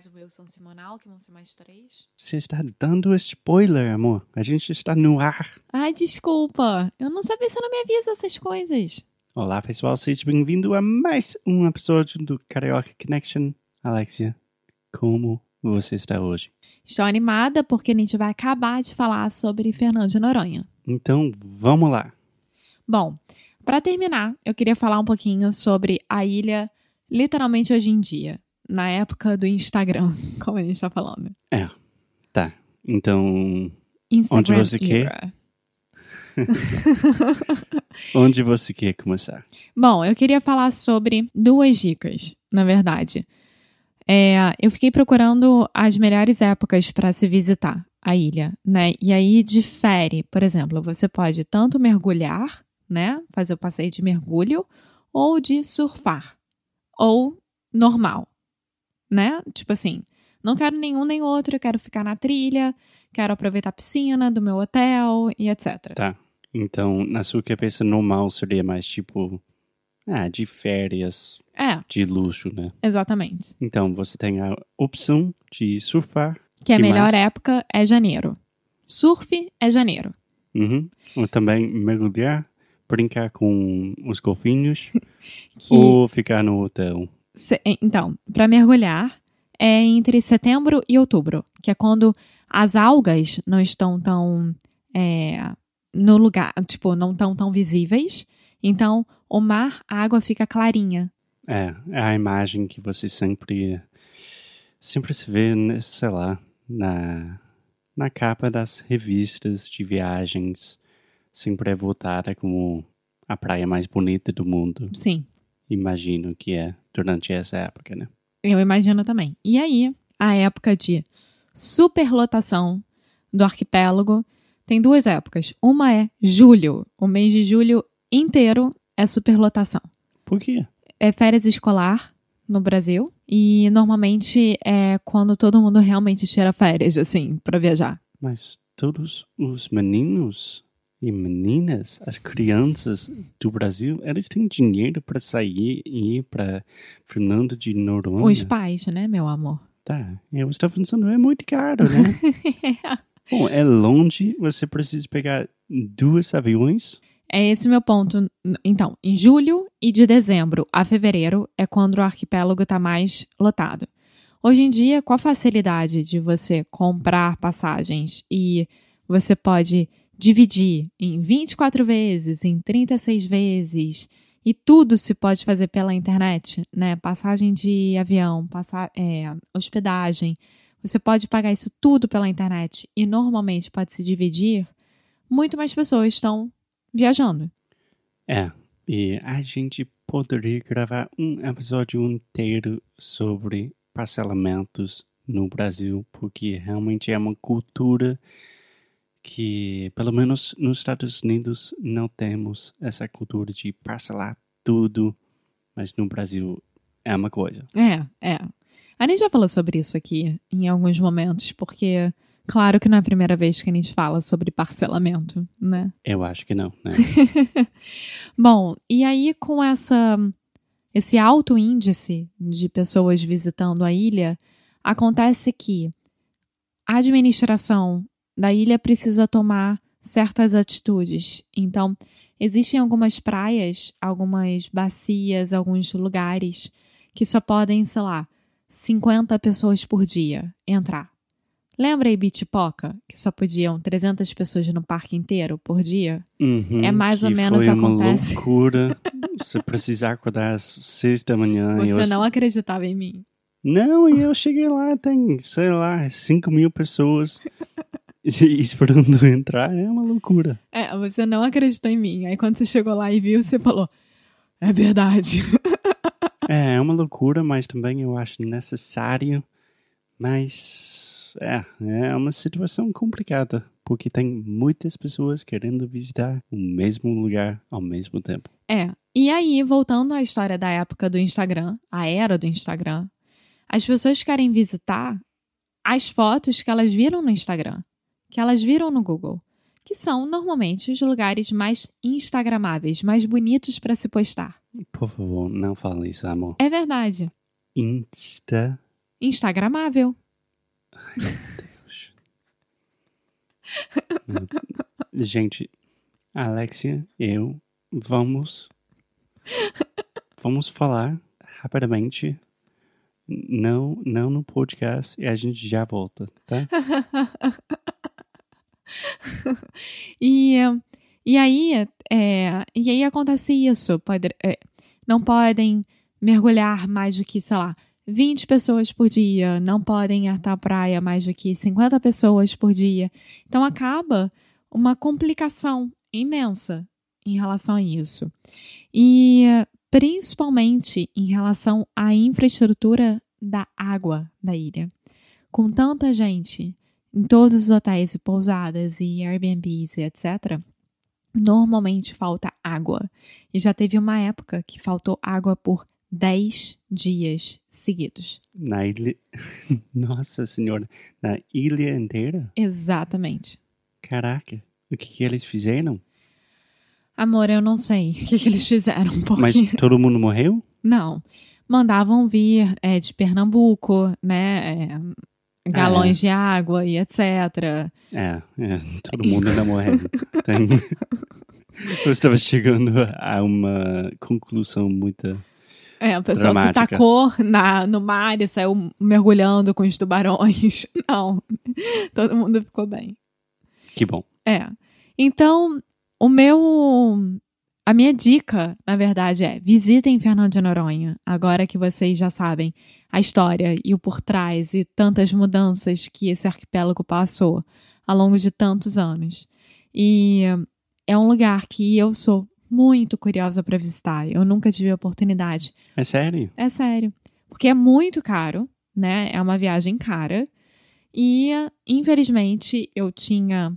Mais o Wilson Simonal, que vão ser mais três. Você está dando spoiler, amor. A gente está no ar. Ai, desculpa. Eu não sabia se você não me avisa essas coisas. Olá, pessoal. Seja bem-vindo a mais um episódio do Karaoke Connection. Alexia, como você está hoje? Estou animada porque a gente vai acabar de falar sobre Fernando de Noronha. Então, vamos lá. Bom, para terminar, eu queria falar um pouquinho sobre a ilha literalmente hoje em dia, na época do Instagram, como a gente está falando. É, tá. Então, Instagram Onde você quer? era. onde você quer começar? Bom, eu queria falar sobre duas dicas, na verdade. É, eu fiquei procurando as melhores épocas para se visitar a ilha, né? E aí difere, por exemplo, você pode tanto mergulhar, né? Fazer o passeio de mergulho, ou de surfar, ou normal, né? Tipo assim, não quero nenhum nem outro, eu quero ficar na trilha, quero aproveitar a piscina do meu hotel e etc. Tá. Então, na sua cabeça, normal seria mais tipo. Ah, de férias, É, de luxo, né? exatamente. Então, você tem a opção de surfar. Que a Que melhor mais? época é janeiro. Surf é janeiro. Uhum. Ou também mergulhar, brincar com os golfinhos. Que ou ficar no hotel. Então, para mergulhar é entre setembro e outubro, que é quando as algas não estão tão é, no lugar, tipo, não estão tão visíveis. Então, o mar, a água fica clarinha. É, é a imagem que você sempre. Sempre se vê, sei lá, na, na capa das revistas de viagens. Sempre é votada como a praia mais bonita do mundo. Sim, Imagino que é durante essa época, né? eu imagino também. E aí, a época de superlotação do arquipélago tem duas épocas. Uma é julho. O mês de julho inteiro é superlotação. Por quê? é férias escolar no Brasil e normalmente é quando todo mundo realmente tira férias, assim, pra viajar. Mas todos os meninos e meninas, as crianças do Brasil, eles têm dinheiro para sair e ir para Fernando de Noronha. Os pais, né, meu amor? Tá, eu estou pensando, é muito caro, né? Bom, é longe, você precisa pegar dois aviões. É esse meu ponto. Então, em julho e de dezembro a fevereiro é quando o arquipélago tá mais lotado. Hoje em dia, com a facilidade de você comprar passagens e você pode dividir em 24 vezes, em 36 vezes, e tudo se pode fazer pela internet, né? Passagem de avião, passa é, hospedagem. Você pode pagar isso tudo pela internet e normalmente pode se dividir. Muito mais pessoas estão viajando. É, e a gente poderia gravar um episódio inteiro sobre parcelamentos no Brasil, porque realmente é uma cultura que, pelo menos nos Estados Unidos, não temos essa cultura de parcelar tudo, mas no Brasil é uma coisa. É, é. A gente já falou sobre isso aqui em alguns momentos, porque claro que não é a primeira vez que a gente fala sobre parcelamento, né? Eu acho que não, né? Bom, e aí com essa esse alto índice de pessoas visitando a ilha, acontece que a administração da ilha precisa tomar certas atitudes. Então, existem algumas praias, algumas bacias, alguns lugares que só podem, sei lá, 50 pessoas por dia entrar. Lembra a Ibitipoca, que só podiam 300 pessoas no parque inteiro por dia? Uhum, É mais ou menos foi acontece. uma loucura. Você precisar acordar às seis da manhã. Você eu... não acreditava em mim. Não, e eu cheguei lá, tem, sei lá, 5 mil pessoas esperando entrar. É uma loucura. É, você não acreditou em mim. Aí quando você chegou lá e viu, você falou: É verdade. É, é uma loucura, mas também eu acho necessário. Mas é, é uma situação complicada, porque tem muitas pessoas querendo visitar o mesmo lugar ao mesmo tempo. É. E aí, voltando à história da época do Instagram, a era do Instagram, as pessoas querem visitar as fotos que elas viram no Instagram, que elas viram no Google, que são normalmente os lugares mais instagramáveis, mais bonitos para se postar. Por favor, não fale isso, amor. É verdade. Insta. Instagramável. Gente, Alexia, eu vamos vamos falar rapidamente. Não, não no podcast e a gente já volta, tá? E, e aí, é, e aí acontece isso. Pode, é, não podem mergulhar mais do que, sei lá, 20 pessoas por dia, não podem ir à praia mais do que 50 pessoas por dia. Então acaba uma complicação imensa em relação a isso. E principalmente em relação à infraestrutura da água da ilha. Com tanta gente em todos os hotéis e pousadas e Airbnbs e etc., normalmente falta água. E já teve uma época que faltou água por 10 dias seguidos. Na ilha. Nossa Senhora, na ilha inteira? Exatamente. Caraca, o que, que eles fizeram? Amor, eu não sei o que, que eles fizeram. Porque... Mas todo mundo morreu? Não. Mandavam vir é, de Pernambuco, né? é, galões de água e etc. É, é todo mundo ainda morreu. Tem... Eu estava chegando a uma conclusão muito. É, o pessoal se Dramática. tacou na, no mar e saiu mergulhando com os tubarões. Não, todo mundo ficou bem. Que bom. É. Então, o meu. A minha dica, na verdade, é visitem Fernando de Noronha, agora que vocês já sabem a história e o por trás e tantas mudanças que esse arquipélago passou ao longo de tantos anos. E é um lugar que eu sou muito curiosa para visitar. Eu nunca tive a oportunidade. É sério? É sério. Porque é muito caro, né? É uma viagem cara. E, infelizmente, eu tinha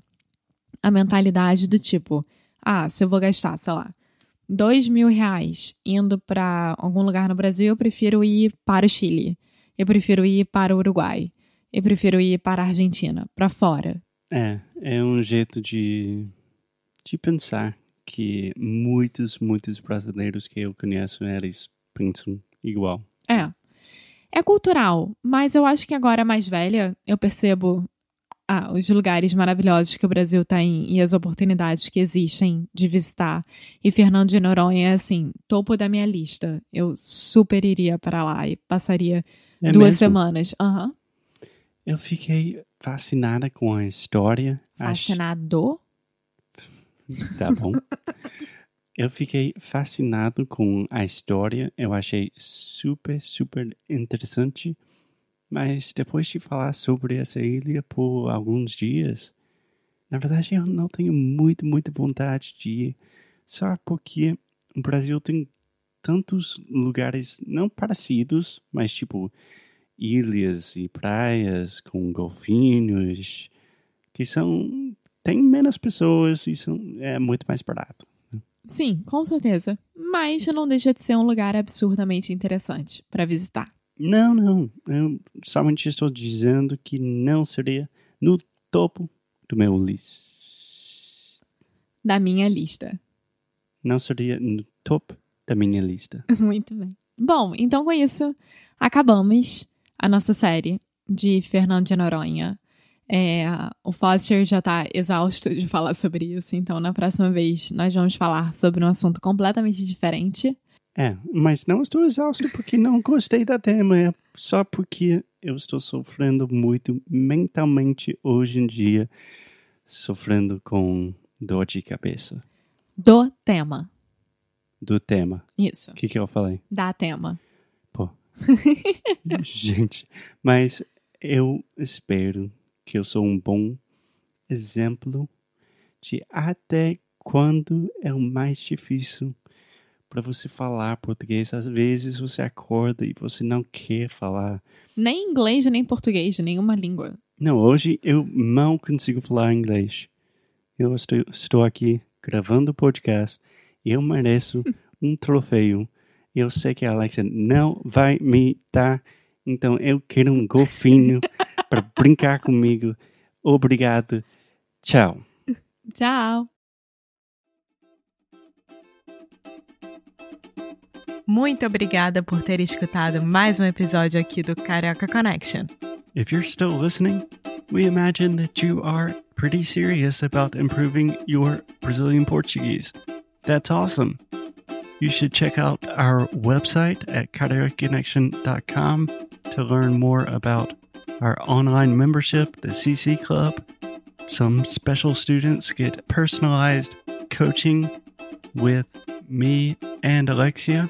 a mentalidade do tipo: ah, se eu vou gastar, sei lá, dois mil reais indo para algum lugar no Brasil, eu prefiro ir para o Chile. Eu prefiro ir para o Uruguai. Eu prefiro ir para a Argentina, para fora. É, é um jeito de, de pensar que muitos, muitos brasileiros que eu conheço, eles pensam igual. É. É cultural, mas eu acho que agora mais velha, eu percebo ah, os lugares maravilhosos que o Brasil tem e as oportunidades que existem de visitar. E Fernando de Noronha é assim, topo da minha lista. Eu super iria para lá e passaria É duas mesmo? semanas. Aham. Eu fiquei fascinada com a história. Ach- Fascinado? Tá bom. Eu fiquei fascinado com a história. Eu achei super, super interessante. Mas depois de falar sobre essa ilha por alguns dias, na verdade eu não tenho muito, muita vontade de ir. Só porque o Brasil tem tantos lugares não parecidos, mas tipo ilhas e praias com golfinhos que são tem menos pessoas e são é muito mais barato. Sim, com certeza. Mas não deixa de ser um lugar absurdamente interessante para visitar. Não, não. Eu somente estou dizendo que não seria no topo do meu list. Da minha lista. Não seria no topo da minha lista. Muito bem. Bom, então com isso, acabamos a nossa série de Fernando de Noronha. É, o Foster já tá exausto de falar sobre isso, então na próxima vez nós vamos falar sobre um assunto completamente diferente. É, mas não estou exausto porque não gostei da tema. É só porque eu estou sofrendo muito mentalmente hoje em dia, sofrendo com dor de cabeça. Do tema. Do tema. Isso. O que, que eu falei? Da tema. Pô. Gente, mas eu espero que eu sou um bom exemplo de até quando é o mais difícil para você falar português. Às vezes você acorda e você não quer falar. Nem inglês, nem português, nenhuma língua. Não, hoje eu não consigo falar inglês. Eu estou, estou aqui gravando o podcast e eu mereço um troféu. Eu sei que a Alexa não vai me dar, então eu quero um golfinho para brincar comigo. Obrigado. Tchau. Tchau. Muito obrigada por ter escutado mais um episódio aqui do Carioca Connection. If you're still listening, we imagine that you are pretty serious about improving your Brazilian Portuguese. That's awesome. You should check out our website at cariocaconnection.com to learn more about our online membership, the CC Club. Some special students get personalized coaching with me and Alexia.